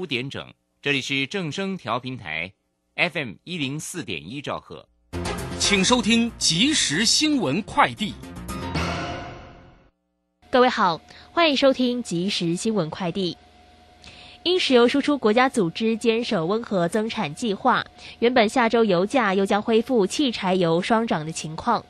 五点整，这里是正声调频台，FM 一零四点一兆赫，请收听即时新闻快递。各位好，欢迎收听即时新闻快递。因石油输出国家组织坚守温和增产计划，原本下周油价又将恢复汽柴油双涨的情况，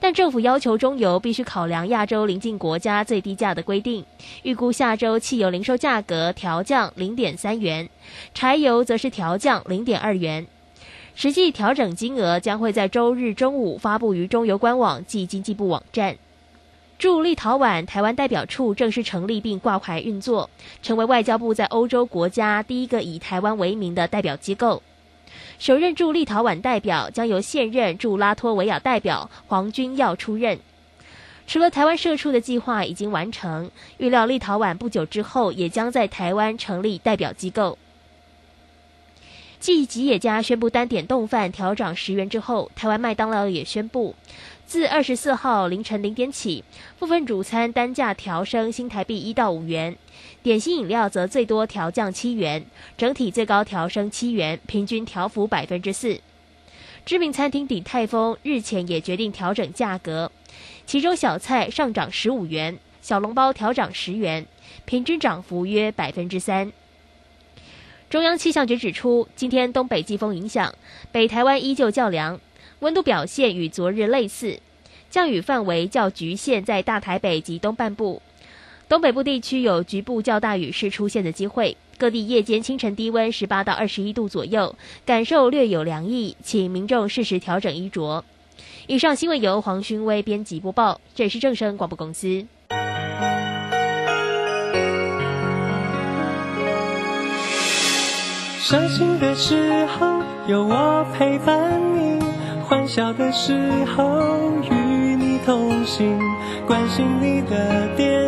但政府要求中油必须考量亚洲邻近国家最低价的规定，预估下周汽油零售价格调降零点三元，柴油则是调降零点二元，实际调整金额将会在周日中午发布于中油官网及经济部网站。驻立陶宛台湾代表处正式成立并挂牌运作，成为外交部在欧洲国家第一个以台湾为名的代表机构。首任驻立陶宛代表将由现任驻拉脱维亚代表黄君耀出任。除了台湾社处的计划已经完成，预料立陶宛不久之后也将在台湾成立代表机构。继吉野家宣布单点冻饭调涨十元之后，台湾麦当劳也宣布。自二十四号凌晨零点起，部分主餐单价调升新台币一到五元，点心饮料则最多调降七元，整体最高调升七元，平均调幅百分之四。知名餐厅鼎泰丰日前也决定调整价格，其中小菜上涨十五元，小笼包调涨十元，平均涨幅约百分之三。中央气象局指出，今天东北季风影响，北台湾依旧较凉。温度表现与昨日类似，降雨范围较局限在大台北及东半部，东北部地区有局部较大雨势出现的机会。各地夜间、清晨低温十八到二十一度左右，感受略有凉意，请民众适时调整衣着。以上新闻由黄勋威编辑播报，这里是正声广播公司。伤心的时候有我陪伴你。欢笑的时候与你同行，关心你的点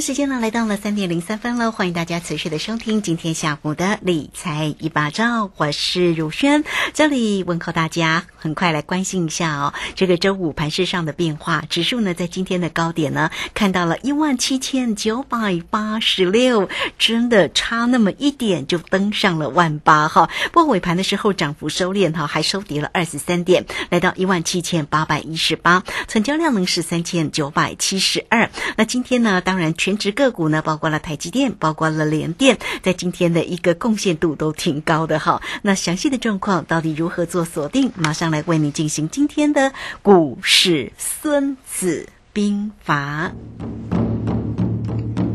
时间呢来到了三点零三分了，欢迎大家持续的收听今天下午的理财一把照，我是如轩，这里问候大家。很快来关心一下哦，这个周五盘市上的变化，指数呢在今天的高点呢看到了一万七千九百八十六，真的差那么一点就登上了万八哈。不过尾盘的时候涨幅收敛哈，还收跌了二十三点，来到一万七千八百一十八，成交量呢是三千九百七十二。那今天呢，当然。全职个股呢，包括了台积电，包括了联电，在今天的一个贡献度都挺高的哈。那详细的状况到底如何做锁定？马上来为你进行今天的股市孙子兵法。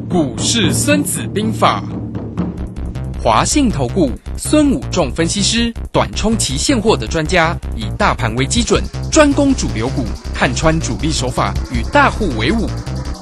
股市孙子兵法，华信投顾孙武仲分析师，短冲期现货的专家，以大盘为基准，专攻主流股，看穿主力手法，与大户为伍。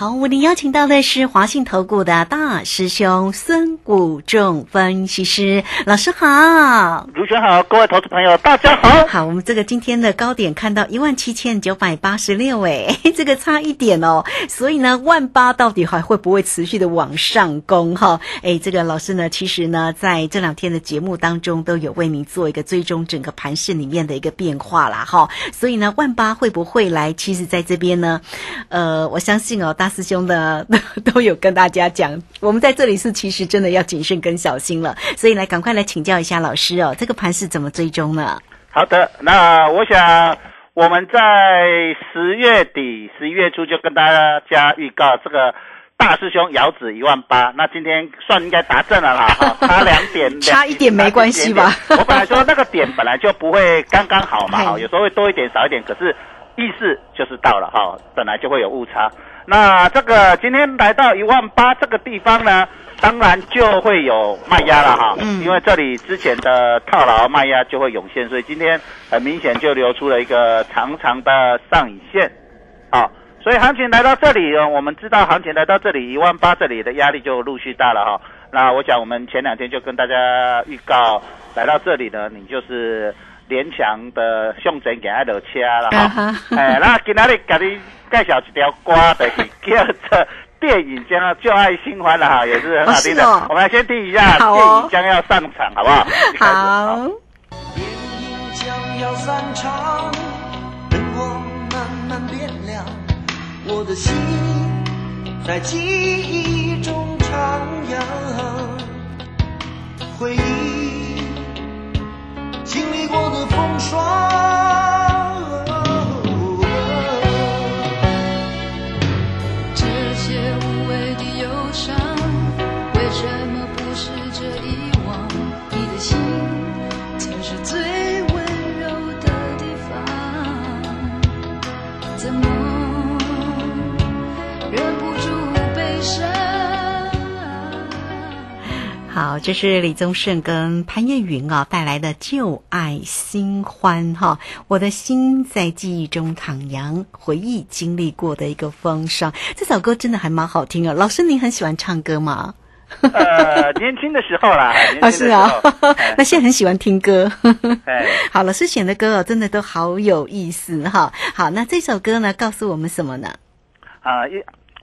好，我们邀请到的是华信投顾的大师兄孙谷仲分析师老师好。卢轩好，各位投资朋友大家好。好，我们这个今天的高点看到一万七千九百八十六，哎，这个差一点哦。所以呢，万八到底还会不会持续的往上攻？哈，哎，这个老师呢，其实呢，在这两天的节目当中都有为您做一个追踪整个盘市里面的一个变化啦，哈。所以呢，万八会不会来？其实在这边呢，呃，我相信哦，大师兄的 都有跟大家讲，我们在这里是其实真的要谨慎跟小心了。所以来，赶快来请教一下老师哦，这个盘是怎么追踪呢？好的，那我想我们在十月底、十一月初就跟大家预告这个大师兄遥指一万八，那今天算应该达阵了啦，哈，差两点，差一点没关系吧？我本来说那个点本来就不会刚刚好嘛，哈，有时候会多一点少一点，可是意思就是到了哈，本来就会有误差。那这个今天来到一万八这个地方呢，当然就会有卖压了哈，嗯，因为这里之前的套牢卖压就会涌现，所以今天很明显就流出了一个长长的上影线，啊，所以行情来到这里，我们知道行情来到这里一万八这里的压力就陆续大了哈。那我想我们前两天就跟大家预告，来到这里呢，你就是连强的向前给它落车了哈，哎，那今天你给你。介绍一条歌，就是叫做《电影将要旧爱新欢》了哈，也是很好听的。我们来先听一下，电影将要上场，好不好？好。电影将要散场，灯光慢慢变亮，我的心在记忆中徜徉，回忆经历过的风霜。这是李宗盛跟潘越云啊带来的《旧爱新欢》哈，我的心在记忆中徜徉，回忆经历过的一个风霜。这首歌真的还蛮好听啊，老师您很喜欢唱歌吗？呃，年轻的时候啦，啊是啊，那现在很喜欢听歌。好，老师选的歌哦，真的都好有意思哈。好，那这首歌呢，告诉我们什么呢？啊，一，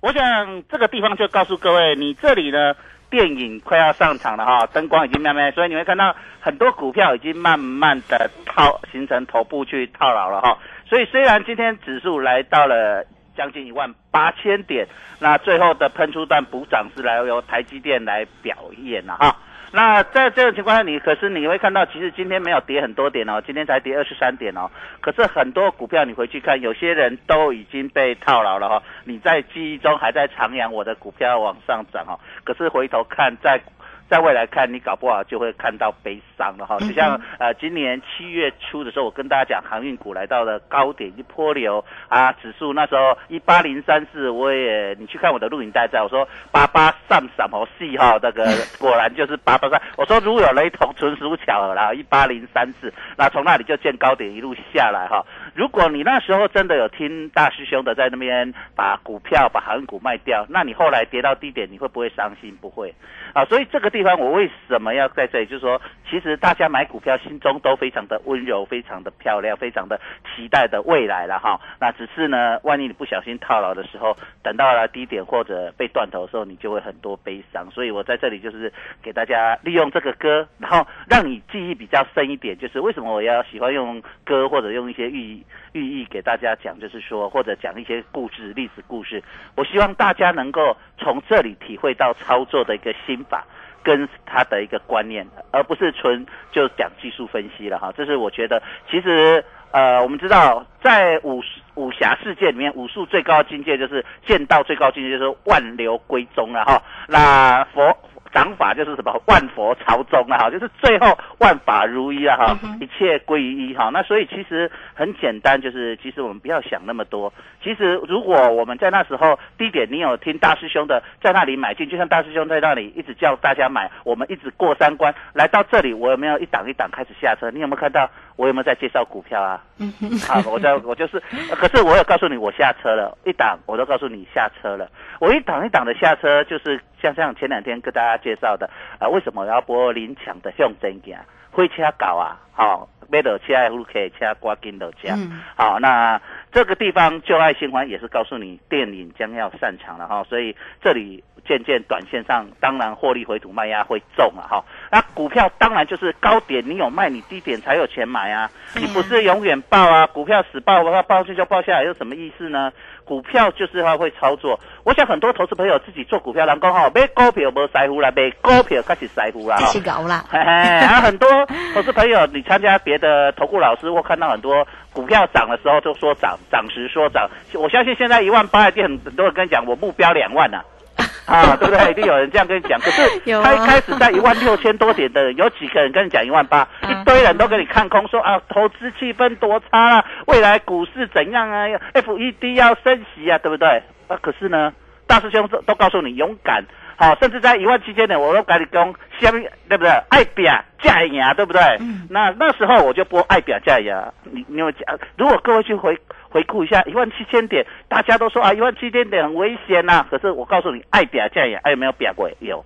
我想这个地方就告诉各位，你这里呢。电影快要上场了哈，灯光已经慢慢，所以你会看到很多股票已经慢慢的套形成头部去套牢了哈。所以虽然今天指数来到了将近一万八千点，那最后的喷出段补涨是来由台积电来表演了哈。那在这种情况下，你可是你会看到，其实今天没有跌很多点哦，今天才跌二十三点哦。可是很多股票你回去看，有些人都已经被套牢了哈。你在记忆中还在徜徉我的股票往上涨哦，可是回头看在。在未来看，你搞不好就会看到悲伤了哈。就像呃，今年七月初的时候，我跟大家讲，航运股来到了高点，一波流啊，指数那时候一八零三四，我也你去看我的录影带，在我说八八上什么戏哈，那个 果然就是八八三。我说如有雷同，纯属巧合啦，一八零三四，那从那里就见高点一路下来哈。如果你那时候真的有听大师兄的在那边把股票把航运股卖掉，那你后来跌到低点，你会不会伤心？不会啊。所以这个地方我为什么要在这里？就是说，其实大家买股票心中都非常的温柔，非常的漂亮，非常的期待的未来了哈。那只是呢，万一你不小心套牢的时候，等到了低点或者被断头的时候，你就会很多悲伤。所以我在这里就是给大家利用这个歌，然后让你记忆比较深一点。就是为什么我要喜欢用歌或者用一些寓意寓意给大家讲，就是说，或者讲一些故事、历史故事。我希望大家能够从这里体会到操作的一个心法，跟他的一个观念，而不是纯就讲技术分析了哈。这是我觉得，其实呃，我们知道在武武侠世界里面，武术最高的境界就是剑道最高境界就是万流归宗了哈。那佛。掌法就是什么万佛朝宗啊，哈，就是最后万法如一啊，哈，一切归于一哈。那所以其实很简单，就是其实我们不要想那么多。其实如果我们在那时候低点，你有听大师兄的在那里买进，就像大师兄在那里一直叫大家买，我们一直过三关来到这里，我有没有一档一档开始下车？你有没有看到我有没有在介绍股票啊？嗯哼，啊，我在我就是，可是我有告诉你我下车了，一档我都告诉你下车了。我一档一档的下车，就是像像前两天跟大家介绍的啊，为什么我要播林强的向前行？火车搞啊，好、买落车的可以车赶紧落车。嗯好，那这个地方旧爱新欢也是告诉你电影将要散场了哈，所以这里渐渐短线上当然获利回吐卖压会重了哈。那股票当然就是高点你有卖，你低点才有钱买啊，你不是永远爆啊，股票死爆爆爆去就爆下来，有什么意思呢？股票就是要会操作，我想很多投资朋友自己做股票，人讲吼买股票无财富啦，买股票开始财富啦。这哈是搞啦，嘿嘿，很多投资朋友，你参加别的投顾老师，或看到很多股票涨的时候就说涨，涨时说涨。我相信现在一万八一定很很多人跟你讲，我目标两万呐、啊，对不对？一定有人这样跟你讲。可是他一开始在一万六千多点的人，有几个人跟你讲一万八？嗯一堆人都跟你看空，说啊，投资气氛多差啊，未来股市怎样啊？FED 要升息啊，对不对？啊，可是呢，大师兄都都告诉你勇敢。好，甚至在一万七千点，我都跟你讲，下面对不对？爱比啊，价赢啊，对不对？嗯那那时候我就播爱比啊，价赢啊。你你有讲？如果各位去回回顾一下一万七千点，大家都说啊，一万七千点很危险呐、可是我告诉你，爱比啊，价赢，还有没有表过？有。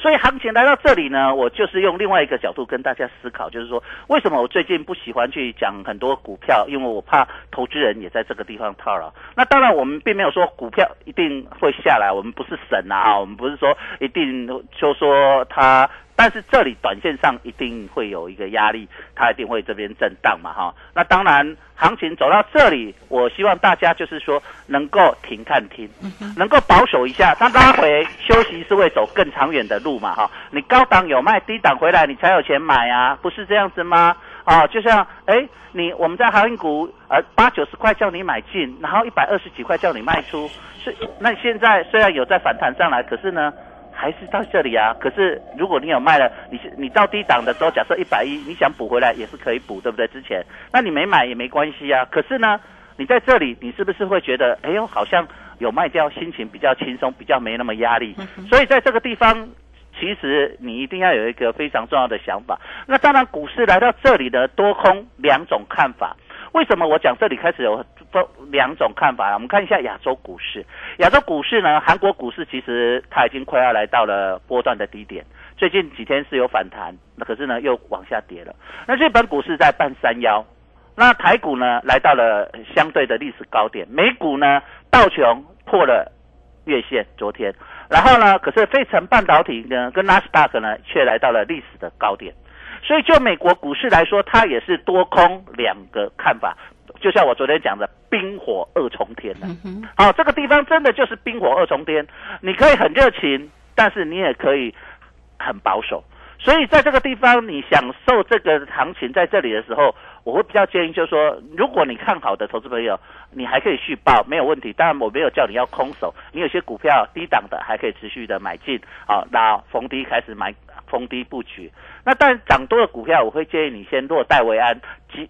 所以行情来到这里呢，我就是用另外一个角度跟大家思考，就是说，为什么我最近不喜欢去讲很多股票，因为我怕投资人也在这个地方套牢。那当然，我们并没有说股票一定会下来，我们不是神啊，我们不是说一定就说它。但是这里短线上一定会有一个压力，它一定会这边震荡嘛，哈。那当然，行情走到这里，我希望大家就是说能够停看停，能够保守一下。它拉回休息是会走更长远的路嘛，哈。你高档有卖，低档回来你才有钱买啊，不是这样子吗？啊，就像哎，你我们在航运股呃八九十块叫你买进，然后一百二十几块叫你卖出，是那现在虽然有在反弹上来，可是呢？还是到这里啊。可是如果你有卖了，你是你到低档的时候，假设一百一，你想补回来也是可以补，对不对？之前那你没买也没关系啊。可是呢，你在这里，你是不是会觉得，哎呦，好像有卖掉，心情比较轻松，比较没那么压力？所以在这个地方。其实你一定要有一个非常重要的想法。那当然，股市来到这里的多空两种看法。为什么我讲这里开始有分两种看法？我们看一下亚洲股市。亚洲股市呢，韩国股市其实它已经快要来到了波段的低点，最近几天是有反弹，那可是呢又往下跌了。那日本股市在半山腰，那台股呢来到了相对的历史高点，美股呢道琼破了月线，昨天，然后呢，可是费城半导体呢跟纳斯达克呢却来到了历史的高点。所以就美国股市来说，它也是多空两个看法。就像我昨天讲的，冰火二重天的。嗯哼，好、这个地方真的就是冰火二重天。你可以很热情，但是你也可以很保守。所以在这个地方，你享受这个行情在这里的时候，我会比较建议，就是说，如果你看好的投资朋友，你还可以续报，没有问题。当然，我没有叫你要空手，你有些股票低档的还可以持续的买进，好、那逢低开始买，逢低布局。那但涨多的股票，我会建议你先落袋为安，钱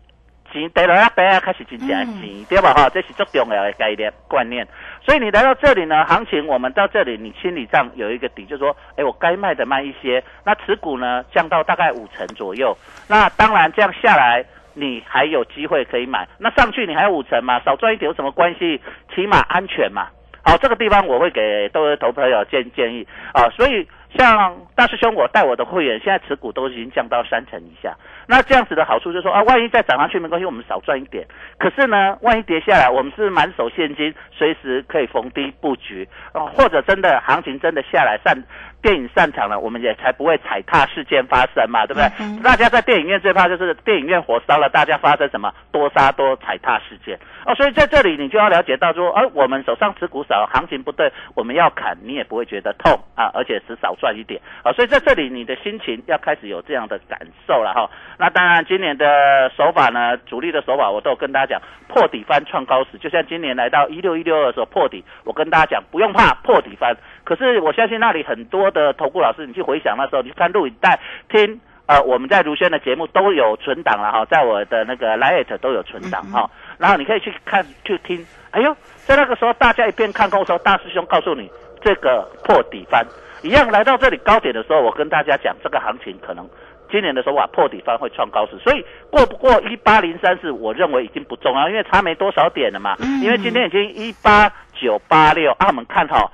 钱得了啊，啊开始真正钱，对吧？哈，这是最重要的概念观念。所以你来到这里呢，行情我们到这里，你心理上有一个底，就是说，哎，我该卖的卖一些，那持股呢降到大概五成左右。那当然这样下来，你还有机会可以买。那上去你还有五成嘛，少赚一点有什么关系？起码安全嘛。好，这个地方我会给各位投朋友建建议啊。所以像大师兄，我带我的会员，现在持股都已经降到三成以下。那这样子的好处就是说啊，万一再涨上去没关系，我们少赚一点。可是呢，万一跌下来，我们是满手现金，随时可以逢低布局啊，或者真的行情真的下来散电影散场了，我们也才不会踩踏事件发生嘛，对不对？嗯大家在电影院最怕就是电影院火烧了，大家发生什么多杀多踩踏事件哦。所以在这里你就要了解到说，而、我们手上持股少，行情不对，我们要砍，你也不会觉得痛啊，而且是少赚一点啊。所以在这里你的心情要开始有这样的感受了哈。那当然，今年的手法呢，主力的手法我都有跟大家讲，破底翻创高时，就像今年来到一六一六二的时候破底，我跟大家讲不用怕破底翻。可是我相信那里很多的投顾老师，你去回想那时候，你去看录影带听。呃，我们在如轩的节目都有存档了哈，在我的那个 Lite 都有存档哈，然后你可以去看去听。哎呦，在那个时候大家一边看空的时候，大师兄告诉你这个破底翻一样来到这里高点的时候，我跟大家讲这个行情可能今年的时候哇破底翻会创高值，所以过不过一八零三四，我认为已经不重要，因为差没多少点了嘛。嗯因为今天已经一八九八六啊，我们看好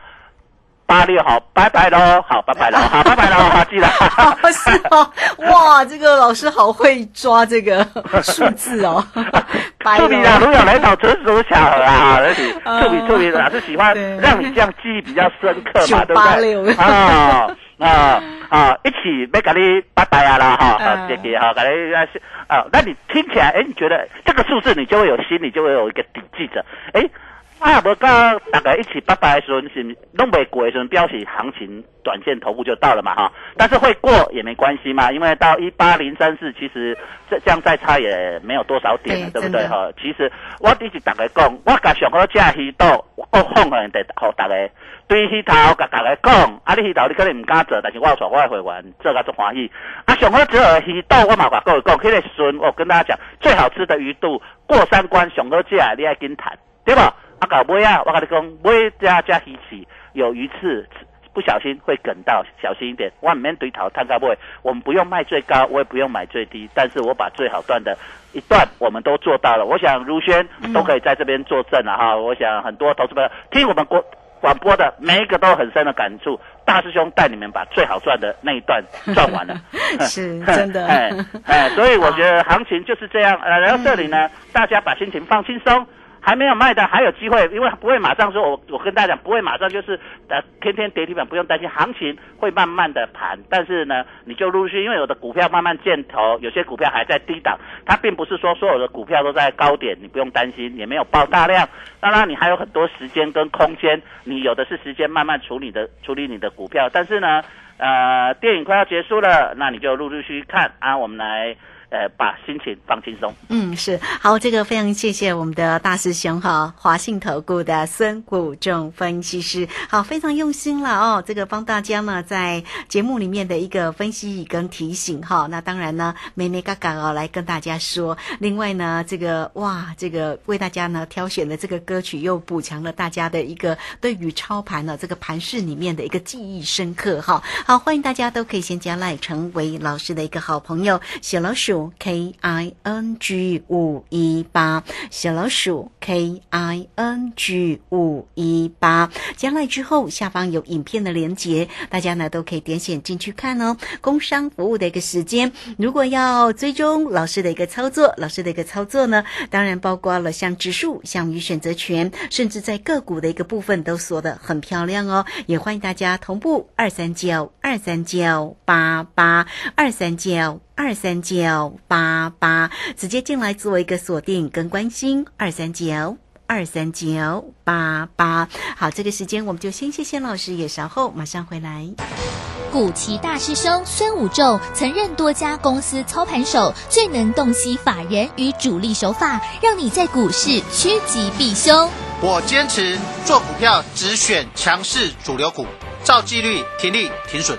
八六好，拜拜喽，好拜拜喽，好拜拜喽，好记得。哦，是哦，哇，这个老师好会抓这个 数字哦，白触笔啊，如有来找，纯属巧合啊！而且嗯触笔触笔老师喜欢对让你这样记忆比较深刻嘛，对不对？986啊啊啊！一起要给你拜拜啊啦哈，嗯好谢谢哈，跟你啊，那你听起来，哎，你觉得这个数字你就会有心里就会有一个底记着，哎。啊，无到大概一起拜拜的时候，是弄没过的时候，表示行情短线头部就到了嘛哈。但是会过也没关系嘛，因为到一八零三四，其实这这样再差也没有多少点了，对对不对哈？其实我一直大家讲，我甲上好只鱼岛，我放人哋互大家。对迄头甲大家讲，啊，你鱼头你可能唔敢做，但是我有带我的会员做甲足欢喜。啊，上好只有鱼肚，我嘛甲各位讲，迄、个时阵我跟大家讲，最好吃的鱼肚过三关上好只，你爱跟谈，对吧？啊，搞尾啊，我跟你讲，尾加加鱼翅有鱼刺。不小心会梗到，小心一点。我唔免对头探高位，我们不用卖最高，我也不用买最低，但是我把最好段的一段我们都做到了。我想如轩都可以在这边作证了哈。我想很多投资朋友听我们国广播的每一个都有很深的感触。大师兄带你们把最好赚的那一段赚完了，是真的 哎哎，所以我觉得行情就是这样。呃，然后这里呢，大家把心情放轻松。还没有卖的还有机会，因为不会马上说，我我跟大家讲，不会马上就是呃天天跌停板，不用担心，行情会慢慢的盘，但是呢，你就陆续，因为有的股票慢慢见头，有些股票还在低档，它并不是说所有的股票都在高点，你不用担心，也没有爆大量，当然你还有很多时间跟空间，你有的是时间慢慢处理的处理你的股票，但是呢，呃，电影快要结束了，那你就陆陆续续看。啊，我们来。呃，把心情放轻松。嗯，是好，这个非常谢谢我们的大师兄哈，华信投顾的孙谷仲分析师，好，非常用心了哦，这个帮大家呢在节目里面的一个分析跟提醒哈。那当然呢，妹妹嘎嘎哦来跟大家说，另外呢，这个哇，这个为大家呢挑选的这个歌曲又补强了大家的一个对于操盘呢这个盘势里面的一个记忆深刻哈。好，欢迎大家都可以先加赖成为老师的一个好朋友，小老鼠。K I N G 五一八，小老鼠 K I N G 五一八，加来之后下方有影片的连接，大家呢都可以点选进去看哦。工商服务的一个时间，如果要追踪老师的一个操作，老师的一个操作呢，当然包括了像指数、像与选择权，甚至在个股的一个部分都锁得很漂亮哦。也欢迎大家同步二三九二三九八八二三九。二三九八八，直接进来做一个锁定跟关心，二三九二三九八八。好，这个时间我们就先谢谢老师，也稍后马上回来。古奇大师兄孙武仲曾任多家公司操盘手，最能洞悉法人与主力手法，让你在股市趋吉避凶。我坚持做股票只选强势主流股，照纪律停利停损。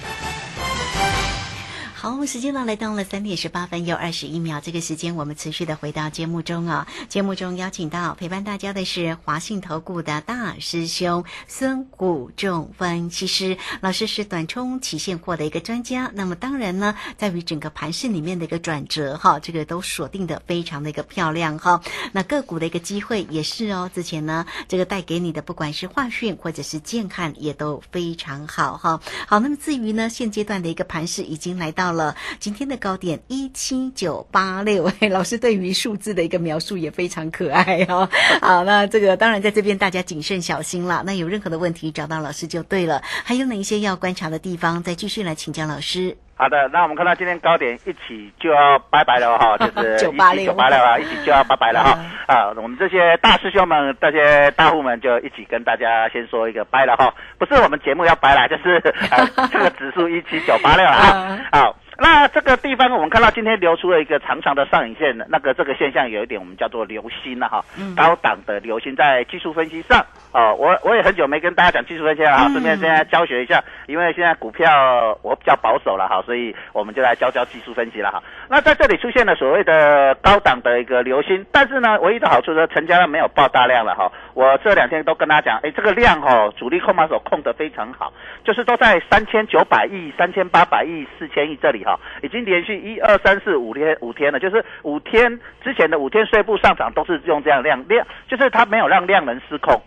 好，时间呢来到了三点十八分又二十一秒。这个时间我们持续的回到节目中啊。节目中邀请到陪伴大家的是华信投顾的大师兄孙谷仲分析师老师，是短冲期现货的一个专家。那么当然呢，在于整个盘势里面的一个转折哈，这个都锁定的非常的一个漂亮哈。那个股的一个机会也是哦。之前呢，这个带给你的不管是化讯或者是健汉也都非常好哈。好，那么至于呢，现阶段的一个盘势已经来到。了今天的高点一七九八六，老师对于数字的一个描述也非常可爱哦。好，那这个当然在这边大家谨慎小心了。那有任何的问题找到老师就对了。还有哪一些要观察的地方，再继续来请教老师。好的，那我们看到今天高点一起就要拜拜了哈，就是九八六九八六啊，一起就要拜拜了哈。啊，我们这些大师兄们、这些大户们就一起跟大家先说一个拜了哈。不是我们节目要拜了，就是呃 这个指数一七九八六了啊。好。那这个地方我们看到今天流出了一个长长的上影线，那个这个现象有一点我们叫做流星了哈，高档的流星在技术分析上哦，我我也很久没跟大家讲技术分析了哈，顺便现在教学一下，因为现在股票我比较保守了哈，所以我们就来教教技术分析了哈。那在这里出现了所谓的高档的一个流星，但是呢，唯一的好处是成交量没有爆大量了哈。我这两天都跟大家讲，哎，这个量哈，主力控盘手控得非常好，就是都在三千九百亿、三千八百亿、四千亿这里哈，已经连续一二三四五天五天了，就是五天之前的五天税部上涨都是用这样量量，就是它没有让量能失控。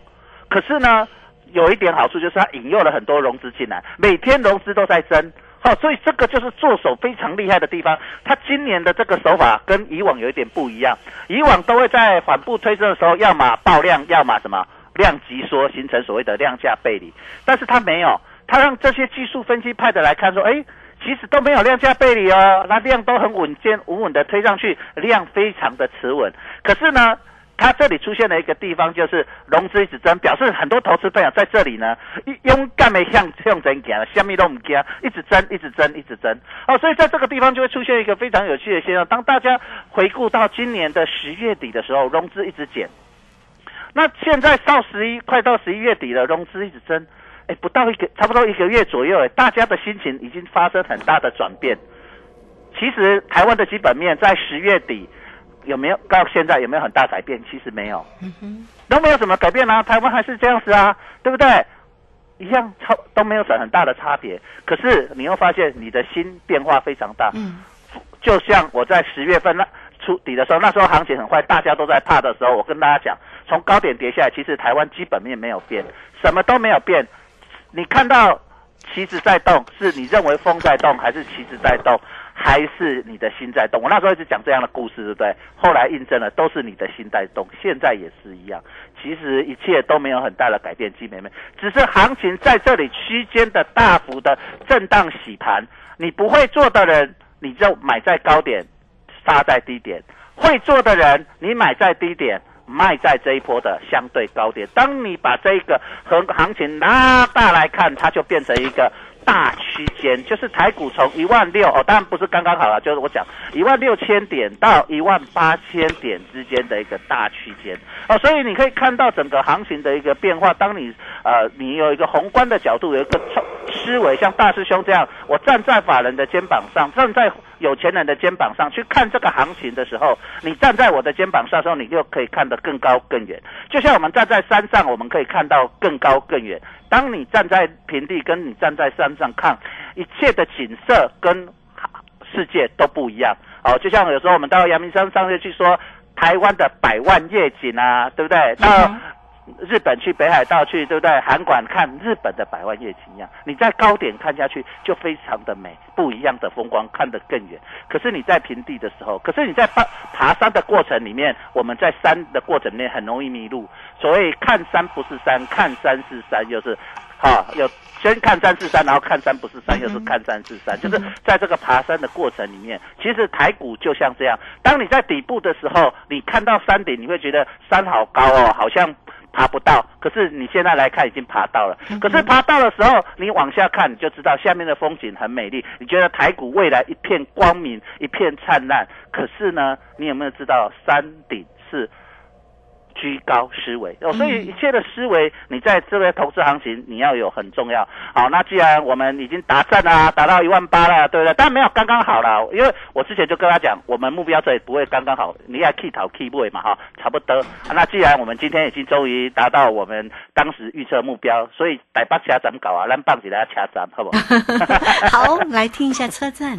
可是呢，有一点好处就是它引诱了很多融资进来，每天融资都在增。好，所以这个就是做手非常厉害的地方。他今年的这个手法跟以往有一点不一样，以往都会在缓步推升的时候，要么爆量，要么什么量级缩，形成所谓的量价背离。但是他没有，他让这些技术分析派的来看说，哎，其实都没有量价背离哦，那量都很稳健、稳稳的推上去，量非常的持稳。可是呢？它这里出现了一个地方，就是融资一直增，表示很多投资朋友在这里呢，勇敢的向向前行了，下面都唔惊，一直增，一直增，一直增。哦，所以在这个地方就会出现一个非常有趣的现象。当大家回顾到今年的十月底的时候，融资一直减，那现在到十一，快到十一月底了，融资一直增，哎，不到一个，差不多一个月左右，哎，大家的心情已经发生很大的转变。其实台湾的基本面在十月底。有没有到现在有没有很大改变？其实没有，都没有什么改变啊。台湾还是这样子啊，对不对？一样超都没有什很大的差别。可是你又发现你的心变化非常大。嗯，就像我在十月份那初底的时候，那时候行情很坏，大家都在怕的时候，我跟大家讲，从高点跌下来，其实台湾基本面没有变，什么都没有变。你看到旗子在动，是你认为风在动，还是旗子在动？还是你的心在动，我那时候一直讲这样的故事，对不对？后来印证了，都是你的心在动，现在也是一样。其实一切都没有很大的改变，基妹妹，只是行情在这里区间的大幅的震荡洗盘。你不会做的人，你就买在高点，杀在低点；会做的人，你买在低点，卖在这一波的相对高点。当你把这个和行情拉大来看，它就变成一个。大区间就是台股从一万六哦，当然不是刚刚好了，就是我讲一万六千点到一万八千点之间的一个大区间哦，所以你可以看到整个行情的一个变化。当你呃你有一个宏观的角度，有一个思维，像大师兄这样，我站在法人的肩膀上，站在有钱人的肩膀上去看这个行情的时候，你站在我的肩膀上时候，你就可以看得更高更远。就像我们站在山上，我们可以看到更高更远。当你站在平地，跟你站在山上看，一切的景色跟世界都不一样。哦，就像有时候我们到阳明山上去说台湾的百万夜景啊，对不对？到日本去北海道去，对不对？韩馆看日本的百万夜景一样，你在高点看下去就非常的美，不一样的风光看得更远。可是你在平地的时候，可是你在爬爬山的过程里面，我们在山的过程里面很容易迷路。所谓看山不是山，看山是山，就是，哈，有先看山是山，然后看山不是山，又是看山是山，就是在这个爬山的过程里面，其实台股就像这样。当你在底部的时候，你看到山顶，你会觉得山好高哦，好像。爬不到，可是你现在来看已经爬到了。可是爬到的时候，你往下看，你就知道下面的风景很美丽。你觉得台股未来一片光明，一片灿烂。可是呢，你有没有知道山顶是？居高思维哦，所以一切的思维，你在这个投资行情，你要有很重要。好，那既然我们已经达阵啦，达到一万八了，对不对？但没有刚刚好了，因为我之前就跟他讲，我们目标这里不会刚刚好，你要 key 头 key 位嘛，哈，差不多。那既然我们今天已经终于达到我们当时预测目标，所以台北车站搞啊，咱放起来车站，好不好？好，来听一下车站。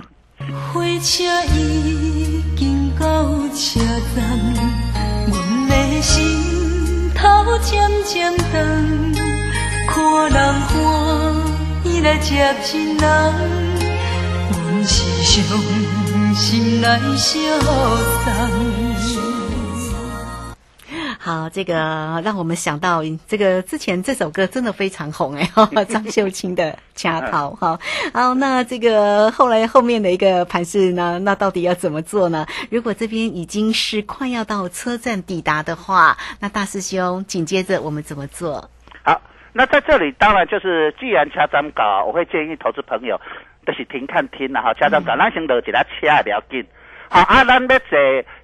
火车已经到车站。渐渐长，看人欢喜来接亲人，阮是伤心来相送。好，这个让我们想到这个之前这首歌真的非常红哎，张秀清的《恰桃》哈。好，那这个后来后面的一个盘势呢，那到底要怎么做呢？如果这边已经是快要到车站抵达的话，那大师兄紧接着我们怎么做？好，那在这里当然就是既然掐涨搞，我会建议投资朋友。就是停看听了，哈，车站站，咱先落一辆车也不要紧。好啊，咱要坐，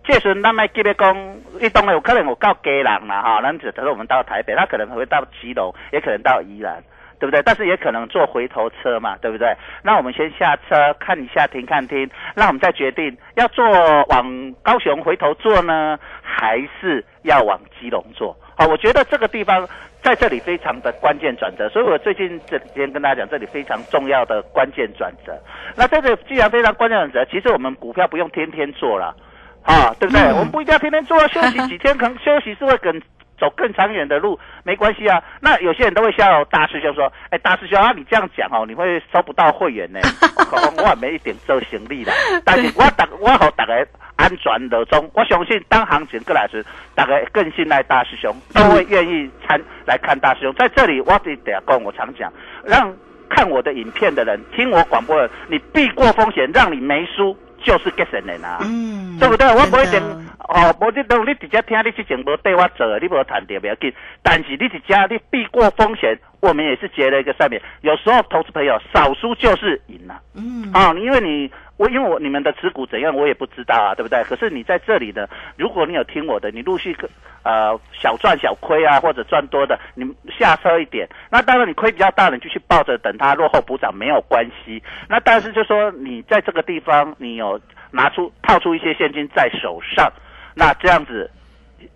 这时咱咪记得讲，伊当然有可能有到家人啦，哈，咱就假如我们到台北，他可能会到基隆，也可能到宜兰。对不对？但是也可能坐回头车嘛，对不对？那我们先下车看一下，停看停，那我们再决定要坐往高雄回头坐呢，还是要往基隆坐？好，我觉得这个地方在这里非常的关键转折，所以我最近这几天跟大家讲，这里非常重要的关键转折。那这个既然非常关键转折，其实我们股票不用天天做了，啊，对不对？我们不一定要天天做，休息几天，可能休息是会更。走更长远的路没关系啊，那有些人都会笑大师兄说：“哎，大师兄啊，你这样讲哦，你会收不到会员呢。”我没一点做行李的，但是我打我好大家安全的中，我相信当行情过来时，大家更信赖大师兄，都会愿意参来看大师兄。在这里，我得得跟我常讲，让看我的影片的人，听我广播的，你避过风险，让你没输。就是给神人啊，嗯，对不对？我不一定哦，无这种你直接听你之前无对我做，你无谈掉不要紧。但是你直接你避过风险，我们也是结了一个善缘。有时候投资朋友少输就是赢了，嗯，啊，因为你。我因为我你们的持股怎样，我也不知道啊，对不对？可是你在这里的，如果你有听我的，你陆续呃小赚小亏啊，或者赚多的，你下车一点。那当然你亏比较大的，你就去抱着等它落后补涨没有关系。那但是就说你在这个地方，你有拿出套出一些现金在手上，那这样子。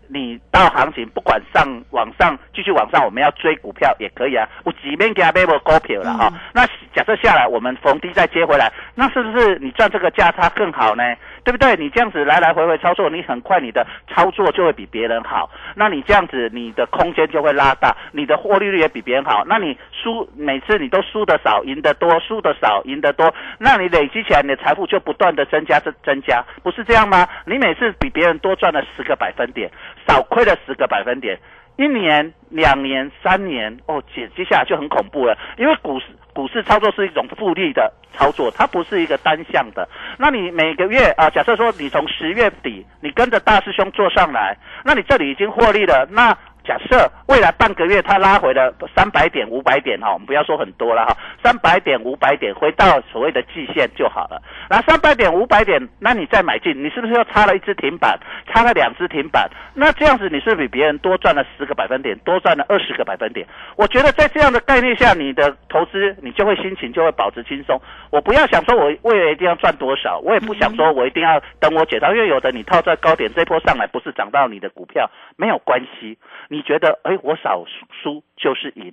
你到行情不管上往上继续往上，我们要追股票也可以啊。我几面给他买过股票了哈。那假设下来，我们逢低再接回来，那是不是你赚这个价差更好呢？对不对？你这样子来来回回操作，你很快你的操作就会比别人好。那你这样子，你的空间就会拉大，你的获利率也比别人好。那你输每次你都输的少，赢得多；输的少，赢得多。那你累积起来，你的财富就不断的增加增增加，不是这样吗？你每次比别人多赚了十个百分点，少亏了十个百分点。一年、两年、三年，哦，接接下来就很恐怖了。因为股市股市操作是一种复利的操作，它不是一个单向的。那你每个月啊，假设说你从十月底你跟着大师兄做上来，那你这里已经获利了，那。假设未来半个月它拉回了三百点、五百点哈，我们不要说很多了哈，三百点、五百点回到所谓的季线就好了。那三百点、五百点，那你再买进，你是不是又插了一只停板，插了两只停板？那这样子你是比别人多赚了十个百分点，多赚了二十个百分点。我觉得在这样的概念下，你的投资你就会心情就会保持轻松。我不要想说我未来一定要赚多少，我也不想说我一定要等我解套，因为有的你套在高点，这波上来不是涨到你的股票没有关系。你你觉得，哎，我少输就是赢，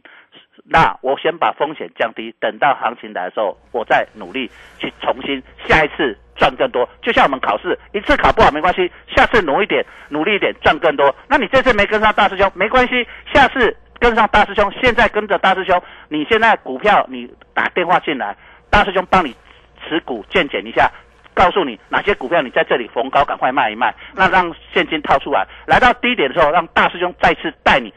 那我先把风险降低，等到行情来的时候，我再努力去重新下一次赚更多。就像我们考试，一次考不好没关系，下次努一点，努力一点赚更多。那你这次没跟上大师兄没关系，下次跟上大师兄，现在跟着大师兄，你现在股票你打电话进来，大师兄帮你持股鉴检一下。告诉你哪些股票你在这里逢高赶快卖一卖，那让现金套出来，来到低点的时候，让大师兄再次带你。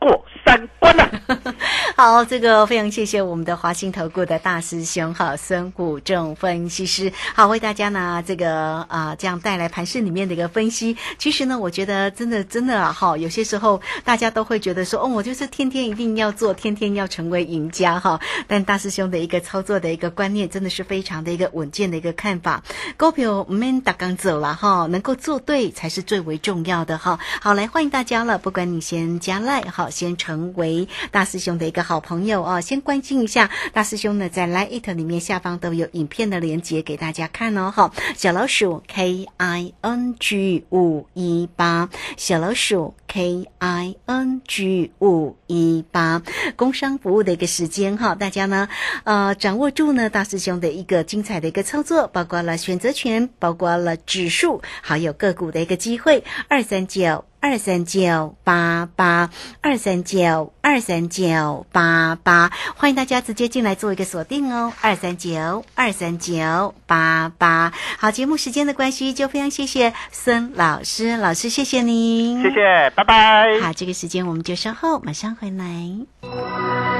过三关了。好，这个非常谢谢我们的华兴投顾的大师兄哈孙谷正分析师，好为大家呢这个啊这样带来盘市里面的一个分析。其实呢，我觉得真的真的啊哈，有些时候 大家都会觉得说，哦，我就是天天一定要做，天天要成为赢家哈。但大师兄的一个操作的一个观念，真的是非常的一个稳健的一个看法。股票我们打刚走了哈，能够做对才是最为重要的哈。好，来欢迎大家了，不管你先加赖哈。先成为大师兄的一个好朋友哦，先关心一下大师兄呢，在 Lite 里面下方都有影片的连接给大家看哦。哈，小老鼠 K I N G 五一八，小老鼠 K I N G 五一八，工商服务的一个时间哈，大家呢呃掌握住呢大师兄的一个精彩的一个操作，包括了选择权，包括了指数，还有个股的一个机会，二三九。二三九八八二三九二三九八八，欢迎大家直接进来做一个锁定哦。二三九二三九八八，好，节目时间的关系，就非常谢谢孙老师，老师谢谢您，谢谢，拜拜。好，这个时间我们就稍后马上回来。